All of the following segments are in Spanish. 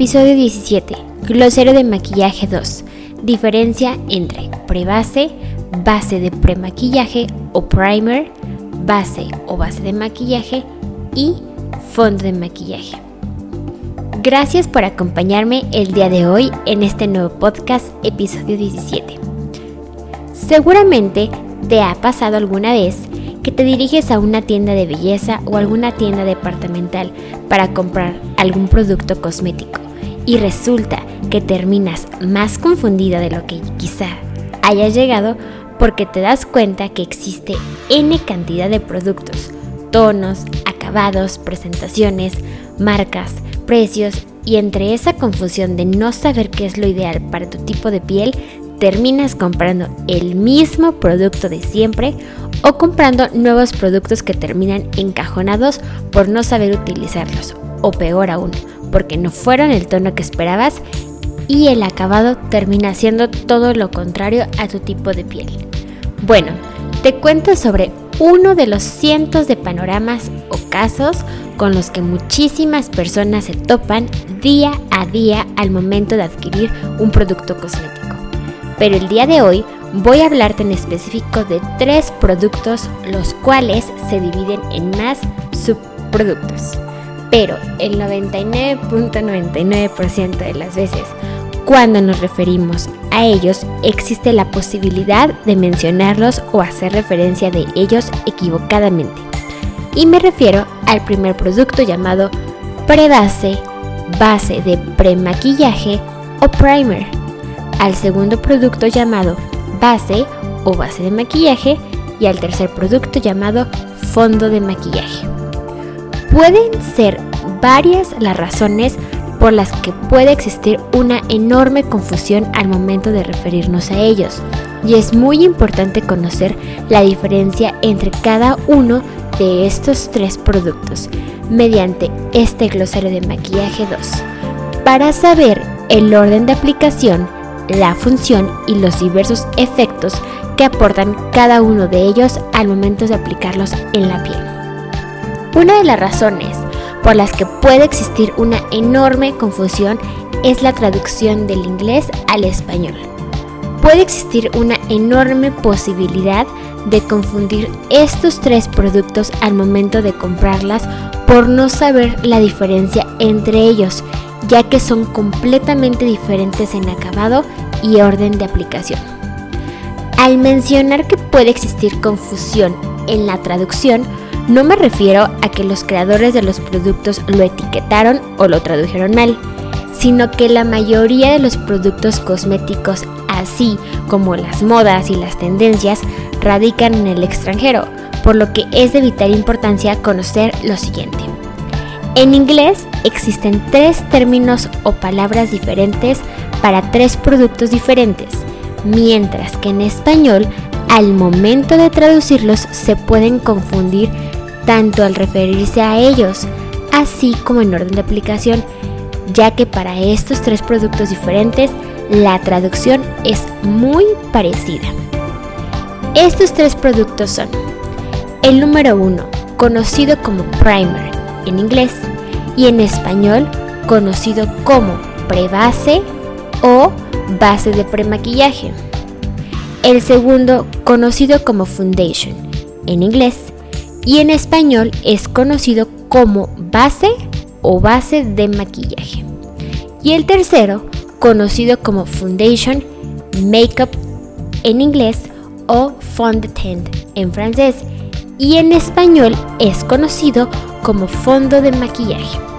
Episodio 17. Glosero de maquillaje 2. Diferencia entre prebase, base de premaquillaje o primer, base o base de maquillaje y fondo de maquillaje. Gracias por acompañarme el día de hoy en este nuevo podcast, episodio 17. Seguramente te ha pasado alguna vez que te diriges a una tienda de belleza o alguna tienda departamental para comprar algún producto cosmético y resulta que terminas más confundida de lo que quizá hayas llegado porque te das cuenta que existe N cantidad de productos, tonos, acabados, presentaciones, marcas, precios y entre esa confusión de no saber qué es lo ideal para tu tipo de piel, terminas comprando el mismo producto de siempre o comprando nuevos productos que terminan encajonados por no saber utilizarlos o peor aún, porque no fueron el tono que esperabas y el acabado termina siendo todo lo contrario a tu tipo de piel. Bueno, te cuento sobre uno de los cientos de panoramas o casos con los que muchísimas personas se topan día a día al momento de adquirir un producto cosmético. Pero el día de hoy voy a hablarte en específico de tres productos los cuales se dividen en más subproductos pero el 99.99% de las veces cuando nos referimos a ellos existe la posibilidad de mencionarlos o hacer referencia de ellos equivocadamente. Y me refiero al primer producto llamado prebase, base de premaquillaje o primer, al segundo producto llamado base o base de maquillaje y al tercer producto llamado fondo de maquillaje. Pueden ser varias las razones por las que puede existir una enorme confusión al momento de referirnos a ellos, y es muy importante conocer la diferencia entre cada uno de estos tres productos mediante este glosario de maquillaje 2, para saber el orden de aplicación, la función y los diversos efectos que aportan cada uno de ellos al momento de aplicarlos en la piel. Una de las razones por las que puede existir una enorme confusión es la traducción del inglés al español. Puede existir una enorme posibilidad de confundir estos tres productos al momento de comprarlas por no saber la diferencia entre ellos, ya que son completamente diferentes en acabado y orden de aplicación. Al mencionar que puede existir confusión en la traducción, no me refiero a que los creadores de los productos lo etiquetaron o lo tradujeron mal, sino que la mayoría de los productos cosméticos, así como las modas y las tendencias, radican en el extranjero, por lo que es de vital importancia conocer lo siguiente. En inglés existen tres términos o palabras diferentes para tres productos diferentes, mientras que en español al momento de traducirlos se pueden confundir tanto al referirse a ellos, así como en orden de aplicación, ya que para estos tres productos diferentes la traducción es muy parecida. Estos tres productos son el número uno, conocido como primer en inglés y en español conocido como prebase o base de premaquillaje. El segundo, conocido como foundation en inglés y en español es conocido como base o base de maquillaje. Y el tercero, conocido como foundation makeup en inglés o fond de teint en francés y en español es conocido como fondo de maquillaje.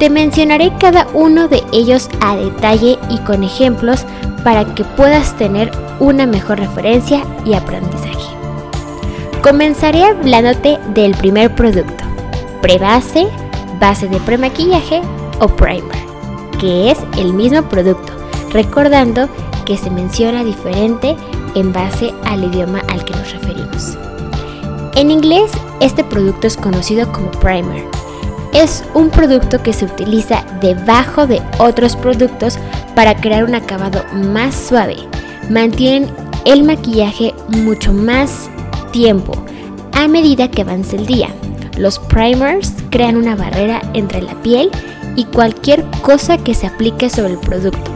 Te mencionaré cada uno de ellos a detalle y con ejemplos para que puedas tener una mejor referencia y aprendizaje. Comenzaré hablándote del primer producto, prebase, base de premaquillaje o primer, que es el mismo producto, recordando que se menciona diferente en base al idioma al que nos referimos. En inglés, este producto es conocido como primer. Es un producto que se utiliza debajo de otros productos para crear un acabado más suave. Mantienen el maquillaje mucho más tiempo a medida que avance el día. Los primers crean una barrera entre la piel y cualquier cosa que se aplique sobre el producto.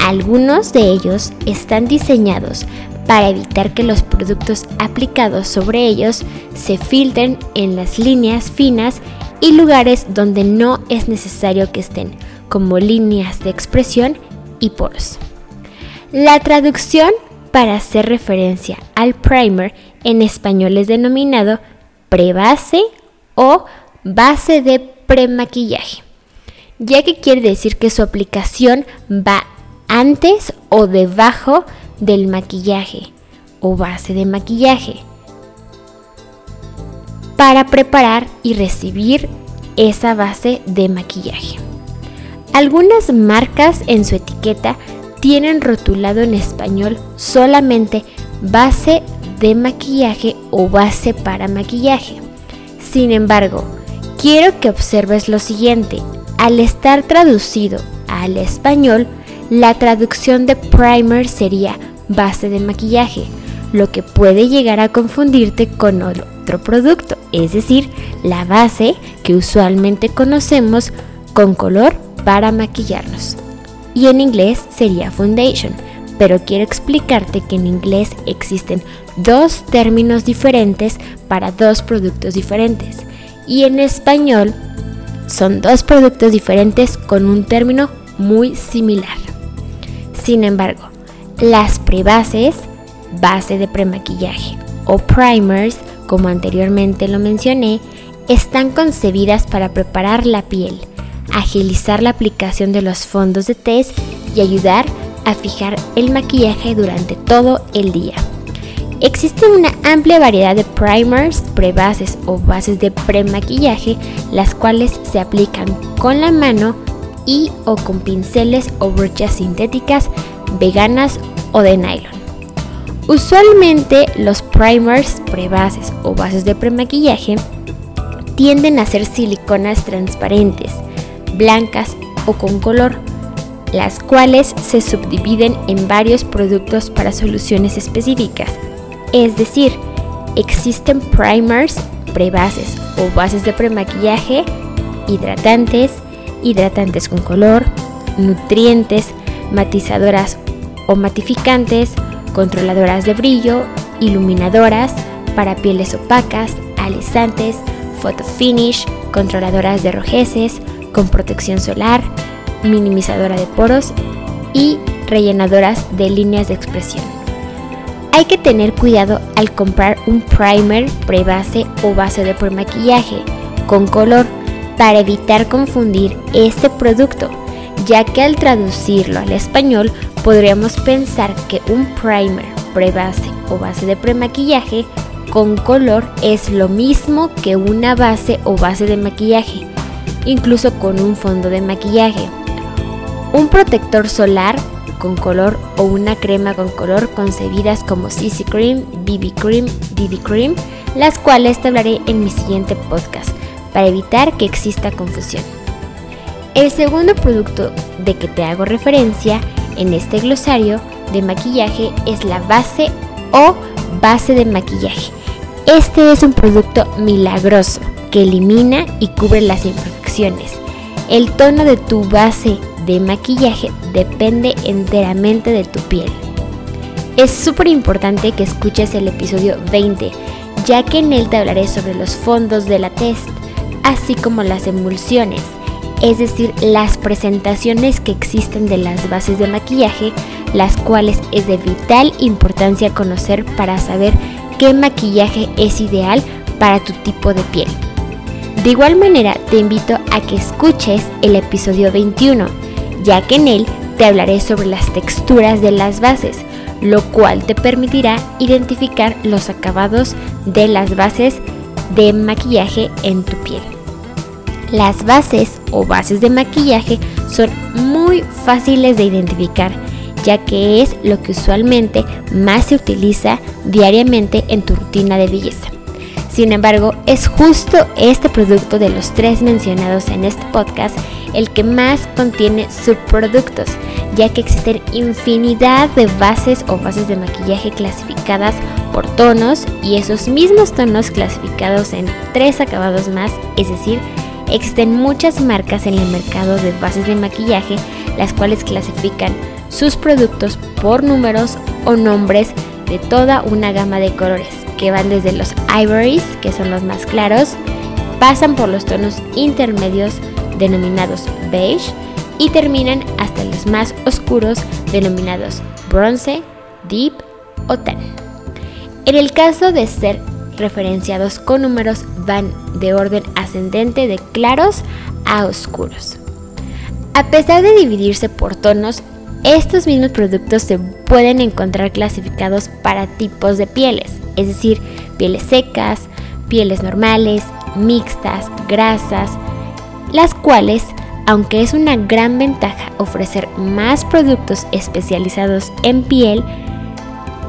Algunos de ellos están diseñados para evitar que los productos aplicados sobre ellos se filtren en las líneas finas y lugares donde no es necesario que estén, como líneas de expresión y poros. La traducción para hacer referencia al primer en español es denominado prebase o base de premaquillaje, ya que quiere decir que su aplicación va antes o debajo del maquillaje o base de maquillaje para preparar y recibir esa base de maquillaje. Algunas marcas en su etiqueta tienen rotulado en español solamente base de maquillaje o base para maquillaje. Sin embargo, quiero que observes lo siguiente. Al estar traducido al español, la traducción de primer sería base de maquillaje, lo que puede llegar a confundirte con otro producto, es decir, la base que usualmente conocemos con color para maquillarnos. Y en inglés sería foundation, pero quiero explicarte que en inglés existen dos términos diferentes para dos productos diferentes. Y en español son dos productos diferentes con un término muy similar. Sin embargo, las prebases, base de premaquillaje o primers, como anteriormente lo mencioné, están concebidas para preparar la piel, agilizar la aplicación de los fondos de test y ayudar a fijar el maquillaje durante todo el día. Existe una amplia variedad de primers, prebases o bases de premaquillaje, las cuales se aplican con la mano y o con pinceles o brochas sintéticas, veganas o de nylon. Usualmente los primers, prebases o bases de premaquillaje tienden a ser siliconas transparentes, blancas o con color, las cuales se subdividen en varios productos para soluciones específicas. Es decir, existen primers, prebases o bases de premaquillaje, hidratantes, hidratantes con color, nutrientes, matizadoras o matificantes, controladoras de brillo, iluminadoras para pieles opacas, alisantes, photo finish, controladoras de rojeces, con protección solar, minimizadora de poros y rellenadoras de líneas de expresión. Hay que tener cuidado al comprar un primer, prebase o base de premaquillaje con color para evitar confundir este producto, ya que al traducirlo al español podríamos pensar que un primer, prebase o base de premaquillaje con color es lo mismo que una base o base de maquillaje, incluso con un fondo de maquillaje. Un protector solar con color o una crema con color concebidas como CC Cream, BB Cream, DD Cream, las cuales te hablaré en mi siguiente podcast para evitar que exista confusión. El segundo producto de que te hago referencia en este glosario de maquillaje es la base o base de maquillaje. Este es un producto milagroso que elimina y cubre las imperfecciones. El tono de tu base de maquillaje depende enteramente de tu piel. Es súper importante que escuches el episodio 20, ya que en él te hablaré sobre los fondos de la test, así como las emulsiones, es decir, las presentaciones que existen de las bases de maquillaje, las cuales es de vital importancia conocer para saber qué maquillaje es ideal para tu tipo de piel. De igual manera, te invito a que escuches el episodio 21, ya que en él te hablaré sobre las texturas de las bases, lo cual te permitirá identificar los acabados de las bases de maquillaje en tu piel. Las bases o bases de maquillaje son muy fáciles de identificar, ya que es lo que usualmente más se utiliza diariamente en tu rutina de belleza. Sin embargo, es justo este producto de los tres mencionados en este podcast el que más contiene subproductos, ya que existen infinidad de bases o bases de maquillaje clasificadas por tonos y esos mismos tonos clasificados en tres acabados más, es decir, existen muchas marcas en el mercado de bases de maquillaje las cuales clasifican sus productos por números o nombres de toda una gama de colores que van desde los ivories, que son los más claros, pasan por los tonos intermedios denominados beige y terminan hasta los más oscuros denominados bronce, deep o tan. En el caso de ser referenciados con números van de orden ascendente de claros a oscuros. A pesar de dividirse por tonos, estos mismos productos se pueden encontrar clasificados para tipos de pieles, es decir, pieles secas, pieles normales, mixtas, grasas, las cuales, aunque es una gran ventaja ofrecer más productos especializados en piel,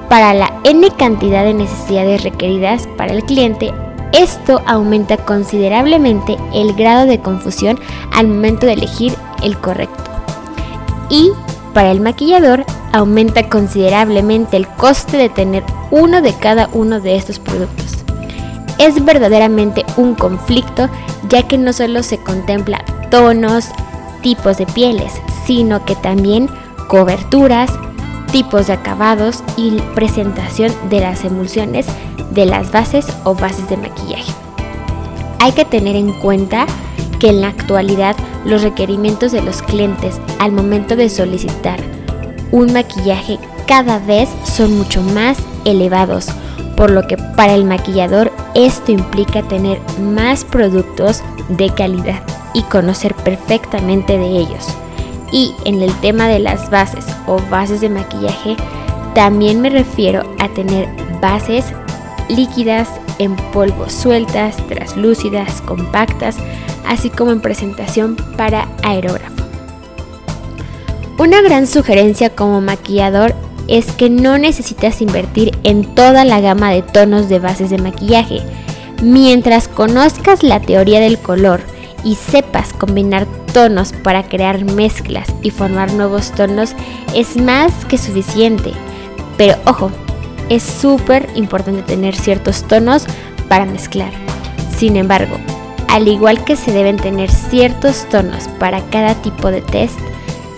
para la N cantidad de necesidades requeridas para el cliente, esto aumenta considerablemente el grado de confusión al momento de elegir el correcto. Y para el maquillador aumenta considerablemente el coste de tener uno de cada uno de estos productos. Es verdaderamente un conflicto ya que no solo se contempla tonos, tipos de pieles, sino que también coberturas, tipos de acabados y presentación de las emulsiones de las bases o bases de maquillaje. Hay que tener en cuenta que en la actualidad los requerimientos de los clientes al momento de solicitar un maquillaje cada vez son mucho más elevados, por lo que para el maquillador esto implica tener más productos de calidad y conocer perfectamente de ellos. Y en el tema de las bases o bases de maquillaje, también me refiero a tener bases líquidas, en polvo sueltas, traslúcidas, compactas, así como en presentación para aerógrafo. Una gran sugerencia como maquillador es que no necesitas invertir en toda la gama de tonos de bases de maquillaje. Mientras conozcas la teoría del color y sepas combinar tonos para crear mezclas y formar nuevos tonos, es más que suficiente. Pero ojo, es súper importante tener ciertos tonos para mezclar. Sin embargo, al igual que se deben tener ciertos tonos para cada tipo de test,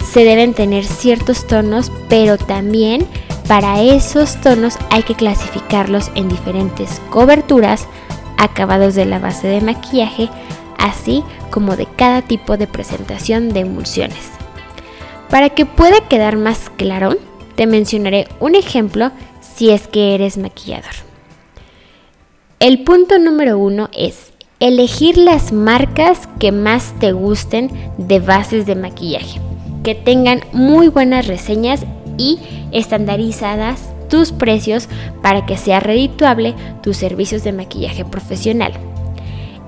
se deben tener ciertos tonos, pero también para esos tonos hay que clasificarlos en diferentes coberturas, acabados de la base de maquillaje, así como de cada tipo de presentación de emulsiones. Para que pueda quedar más claro, te mencionaré un ejemplo si es que eres maquillador. El punto número uno es elegir las marcas que más te gusten de bases de maquillaje, que tengan muy buenas reseñas y estandarizadas tus precios para que sea redituable tus servicios de maquillaje profesional.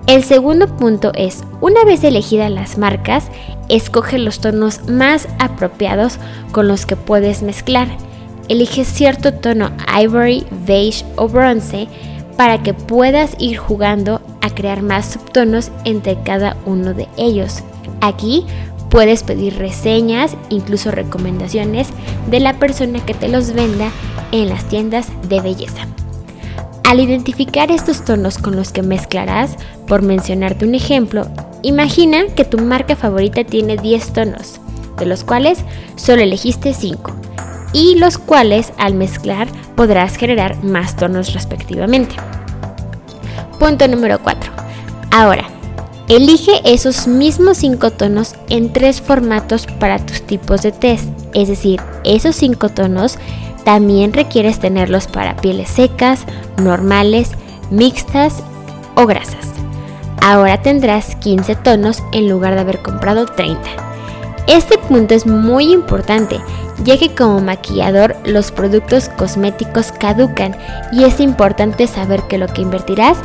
El segundo punto es, una vez elegidas las marcas, escoge los tonos más apropiados con los que puedes mezclar. Elige cierto tono ivory, beige o bronce para que puedas ir jugando a crear más subtonos entre cada uno de ellos. Aquí puedes pedir reseñas, incluso recomendaciones de la persona que te los venda en las tiendas de belleza. Al identificar estos tonos con los que mezclarás, por mencionarte un ejemplo, imagina que tu marca favorita tiene 10 tonos, de los cuales solo elegiste 5, y los cuales al mezclar podrás generar más tonos respectivamente. Punto número 4. Ahora, elige esos mismos 5 tonos en tres formatos para tus tipos de test, es decir, esos 5 tonos también requieres tenerlos para pieles secas, normales, mixtas o grasas. Ahora tendrás 15 tonos en lugar de haber comprado 30. Este punto es muy importante, ya que como maquillador los productos cosméticos caducan y es importante saber que lo que invertirás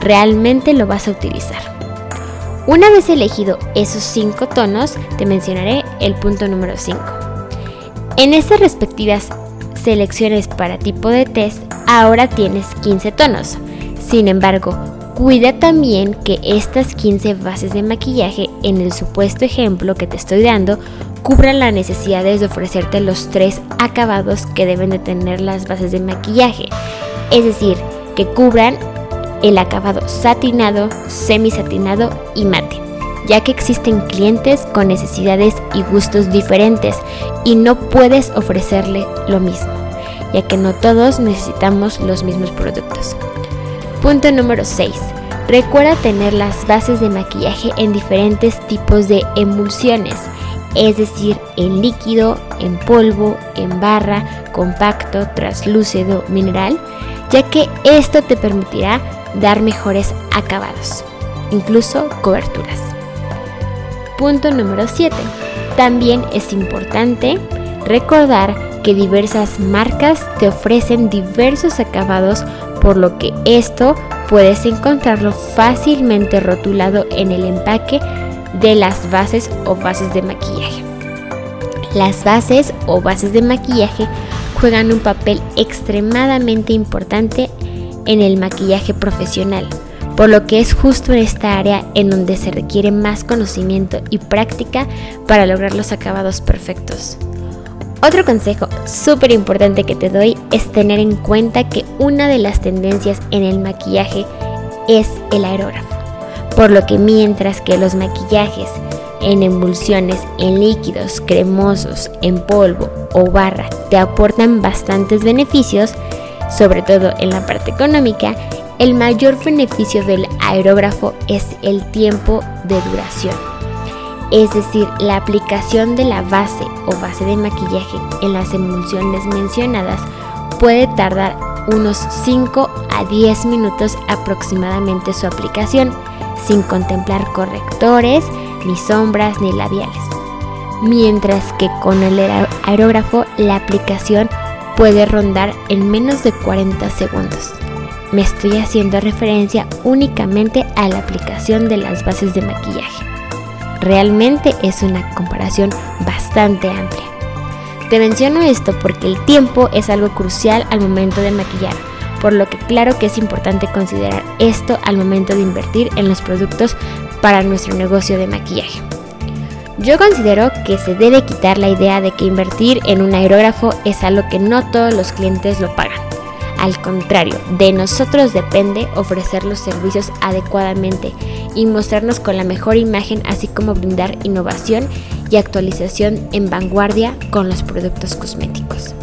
realmente lo vas a utilizar. Una vez elegido esos 5 tonos, te mencionaré el punto número 5. En estas respectivas selecciones para tipo de test, ahora tienes 15 tonos. Sin embargo, cuida también que estas 15 bases de maquillaje, en el supuesto ejemplo que te estoy dando, cubran las necesidades de ofrecerte los tres acabados que deben de tener las bases de maquillaje. Es decir, que cubran el acabado satinado, semisatinado y mate ya que existen clientes con necesidades y gustos diferentes y no puedes ofrecerle lo mismo, ya que no todos necesitamos los mismos productos. Punto número 6. Recuerda tener las bases de maquillaje en diferentes tipos de emulsiones, es decir, en líquido, en polvo, en barra, compacto, traslúcido, mineral, ya que esto te permitirá dar mejores acabados, incluso coberturas. Punto número 7. También es importante recordar que diversas marcas te ofrecen diversos acabados, por lo que esto puedes encontrarlo fácilmente rotulado en el empaque de las bases o bases de maquillaje. Las bases o bases de maquillaje juegan un papel extremadamente importante en el maquillaje profesional por lo que es justo en esta área en donde se requiere más conocimiento y práctica para lograr los acabados perfectos. Otro consejo súper importante que te doy es tener en cuenta que una de las tendencias en el maquillaje es el aerógrafo, por lo que mientras que los maquillajes en emulsiones, en líquidos, cremosos, en polvo o barra te aportan bastantes beneficios, sobre todo en la parte económica, el mayor beneficio del aerógrafo es el tiempo de duración. Es decir, la aplicación de la base o base de maquillaje en las emulsiones mencionadas puede tardar unos 5 a 10 minutos aproximadamente su aplicación, sin contemplar correctores, ni sombras, ni labiales. Mientras que con el aerógrafo la aplicación puede rondar en menos de 40 segundos me estoy haciendo referencia únicamente a la aplicación de las bases de maquillaje. Realmente es una comparación bastante amplia. Te menciono esto porque el tiempo es algo crucial al momento de maquillar, por lo que claro que es importante considerar esto al momento de invertir en los productos para nuestro negocio de maquillaje. Yo considero que se debe quitar la idea de que invertir en un aerógrafo es algo que no todos los clientes lo pagan. Al contrario, de nosotros depende ofrecer los servicios adecuadamente y mostrarnos con la mejor imagen, así como brindar innovación y actualización en vanguardia con los productos cosméticos.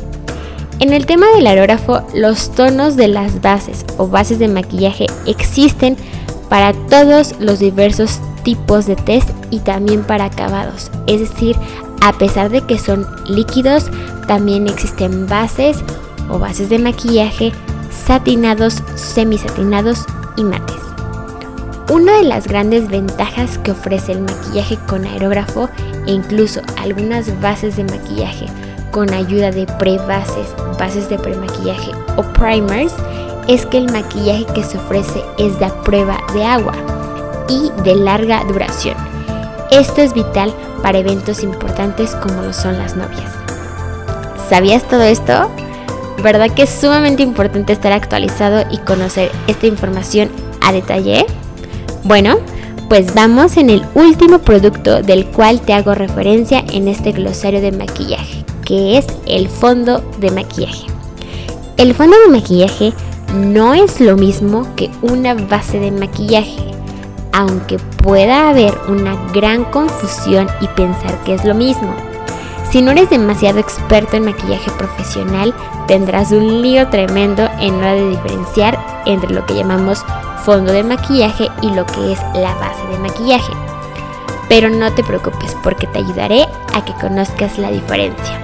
En el tema del aerógrafo, los tonos de las bases o bases de maquillaje existen para todos los diversos tipos de test y también para acabados, es decir, A pesar de que son líquidos, también existen bases o bases de maquillaje satinados, semisatinados y mates. Una de las grandes ventajas que ofrece el maquillaje con aerógrafo e incluso algunas bases de maquillaje con ayuda de pre-bases, bases de premaquillaje o primers es que el maquillaje que se ofrece es de prueba de agua y de larga duración. Esto es vital para eventos importantes como lo son las novias. ¿Sabías todo esto? ¿Verdad que es sumamente importante estar actualizado y conocer esta información a detalle? Bueno, pues vamos en el último producto del cual te hago referencia en este glosario de maquillaje, que es el fondo de maquillaje. El fondo de maquillaje no es lo mismo que una base de maquillaje, aunque pueda haber una gran confusión y pensar que es lo mismo. Si no eres demasiado experto en maquillaje profesional, tendrás un lío tremendo en hora de diferenciar entre lo que llamamos fondo de maquillaje y lo que es la base de maquillaje. Pero no te preocupes porque te ayudaré a que conozcas la diferencia.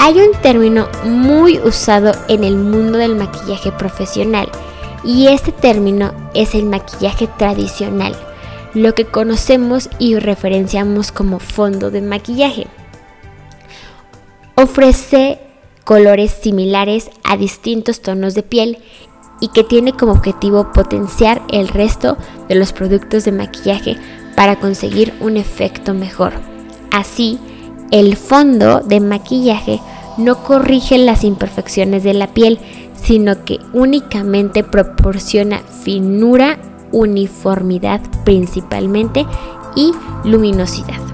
Hay un término muy usado en el mundo del maquillaje profesional y este término es el maquillaje tradicional, lo que conocemos y referenciamos como fondo de maquillaje. Ofrece colores similares a distintos tonos de piel y que tiene como objetivo potenciar el resto de los productos de maquillaje para conseguir un efecto mejor. Así, el fondo de maquillaje no corrige las imperfecciones de la piel, sino que únicamente proporciona finura, uniformidad principalmente y luminosidad.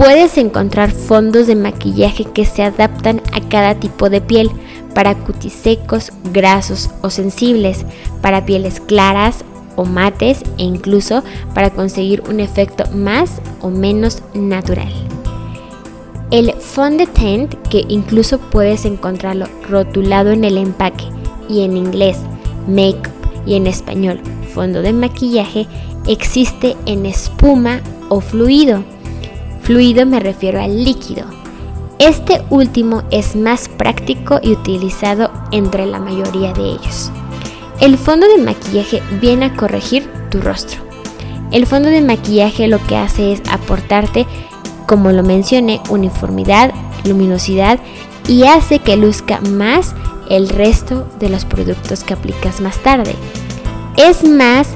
Puedes encontrar fondos de maquillaje que se adaptan a cada tipo de piel, para cutis secos, grasos o sensibles, para pieles claras o mates e incluso para conseguir un efecto más o menos natural. El fond de teint, que incluso puedes encontrarlo rotulado en el empaque y en inglés make y en español fondo de maquillaje, existe en espuma o fluido. Fluido me refiero al líquido. Este último es más práctico y utilizado entre la mayoría de ellos. El fondo de maquillaje viene a corregir tu rostro. El fondo de maquillaje lo que hace es aportarte como lo mencioné, uniformidad, luminosidad y hace que luzca más el resto de los productos que aplicas más tarde. Es más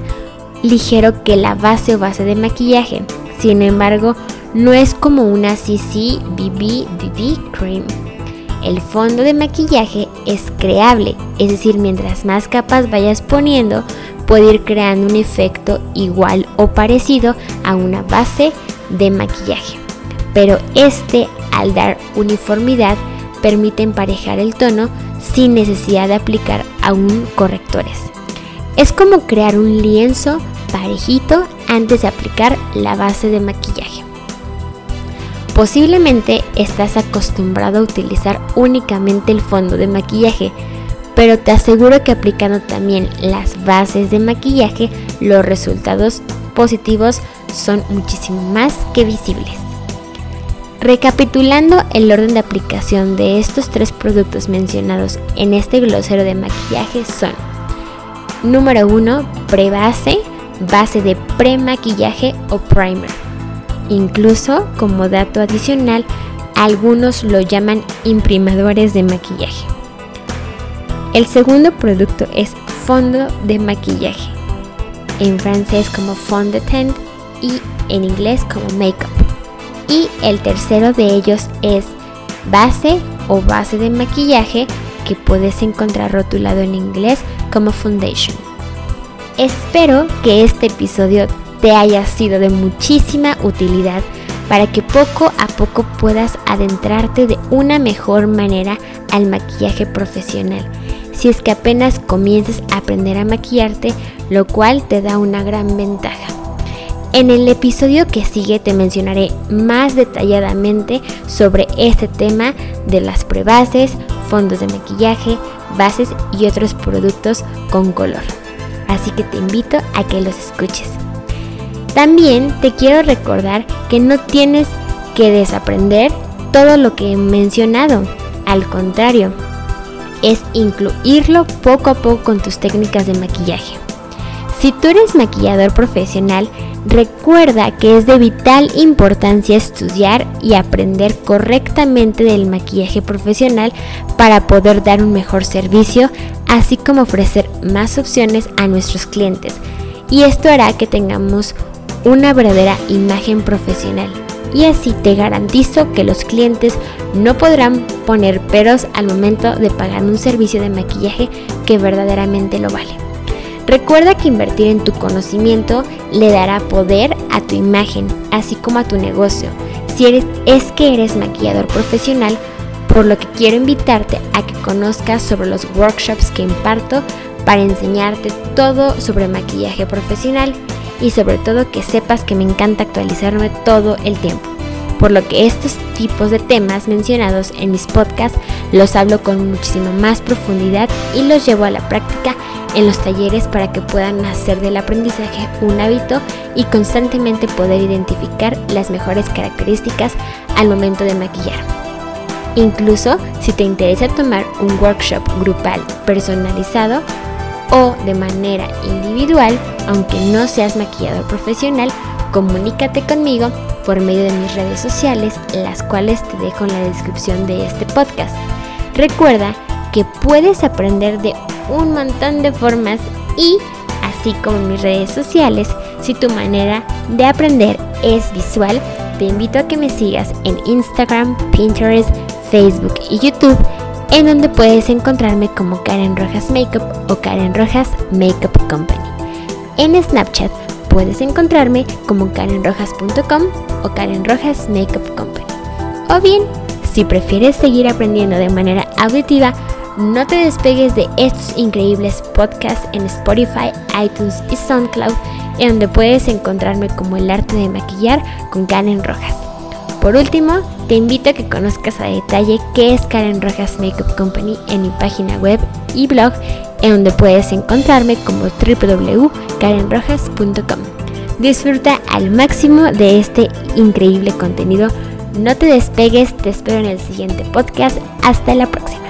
ligero que la base o base de maquillaje, sin embargo, no es como una CC BB BB Cream. El fondo de maquillaje es creable, es decir, mientras más capas vayas poniendo, puede ir creando un efecto igual o parecido a una base de maquillaje pero este al dar uniformidad permite emparejar el tono sin necesidad de aplicar aún correctores. Es como crear un lienzo parejito antes de aplicar la base de maquillaje. Posiblemente estás acostumbrado a utilizar únicamente el fondo de maquillaje, pero te aseguro que aplicando también las bases de maquillaje, los resultados positivos son muchísimo más que visibles. Recapitulando el orden de aplicación de estos tres productos mencionados en este glosario de maquillaje son número 1, prebase, base de premaquillaje o primer. Incluso, como dato adicional, algunos lo llaman imprimadores de maquillaje. El segundo producto es fondo de maquillaje, en francés como fond de teint y en inglés como makeup y el tercero de ellos es base o base de maquillaje que puedes encontrar rotulado en inglés como foundation. Espero que este episodio te haya sido de muchísima utilidad para que poco a poco puedas adentrarte de una mejor manera al maquillaje profesional. Si es que apenas comienzas a aprender a maquillarte, lo cual te da una gran ventaja. En el episodio que sigue te mencionaré más detalladamente sobre este tema de las prebases, fondos de maquillaje, bases y otros productos con color. Así que te invito a que los escuches. También te quiero recordar que no tienes que desaprender todo lo que he mencionado. Al contrario, es incluirlo poco a poco con tus técnicas de maquillaje. Si tú eres maquillador profesional, recuerda que es de vital importancia estudiar y aprender correctamente del maquillaje profesional para poder dar un mejor servicio, así como ofrecer más opciones a nuestros clientes. Y esto hará que tengamos una verdadera imagen profesional. Y así te garantizo que los clientes no podrán poner peros al momento de pagar un servicio de maquillaje que verdaderamente lo vale. Recuerda que invertir en tu conocimiento le dará poder a tu imagen, así como a tu negocio. Si eres, es que eres maquillador profesional, por lo que quiero invitarte a que conozcas sobre los workshops que imparto para enseñarte todo sobre maquillaje profesional y sobre todo que sepas que me encanta actualizarme todo el tiempo. Por lo que estos tipos de temas mencionados en mis podcasts los hablo con muchísima más profundidad y los llevo a la práctica en los talleres para que puedan hacer del aprendizaje un hábito y constantemente poder identificar las mejores características al momento de maquillar. Incluso si te interesa tomar un workshop grupal personalizado o de manera individual, aunque no seas maquillador profesional, comunícate conmigo por medio de mis redes sociales, las cuales te dejo en la descripción de este podcast. Recuerda que puedes aprender de un montón de formas y, así como en mis redes sociales, si tu manera de aprender es visual, te invito a que me sigas en Instagram, Pinterest, Facebook y YouTube, en donde puedes encontrarme como Karen Rojas Makeup o Karen Rojas Makeup Company. En Snapchat puedes encontrarme como karenrojas.com o Karen Rojas Makeup Company. O bien, si prefieres seguir aprendiendo de manera auditiva, no te despegues de estos increíbles podcasts en Spotify, iTunes y SoundCloud, en donde puedes encontrarme como el arte de maquillar con Karen Rojas. Por último, te invito a que conozcas a detalle qué es Karen Rojas Makeup Company en mi página web y blog, en donde puedes encontrarme como www.karenrojas.com. Disfruta al máximo de este increíble contenido. No te despegues, te espero en el siguiente podcast. Hasta la próxima.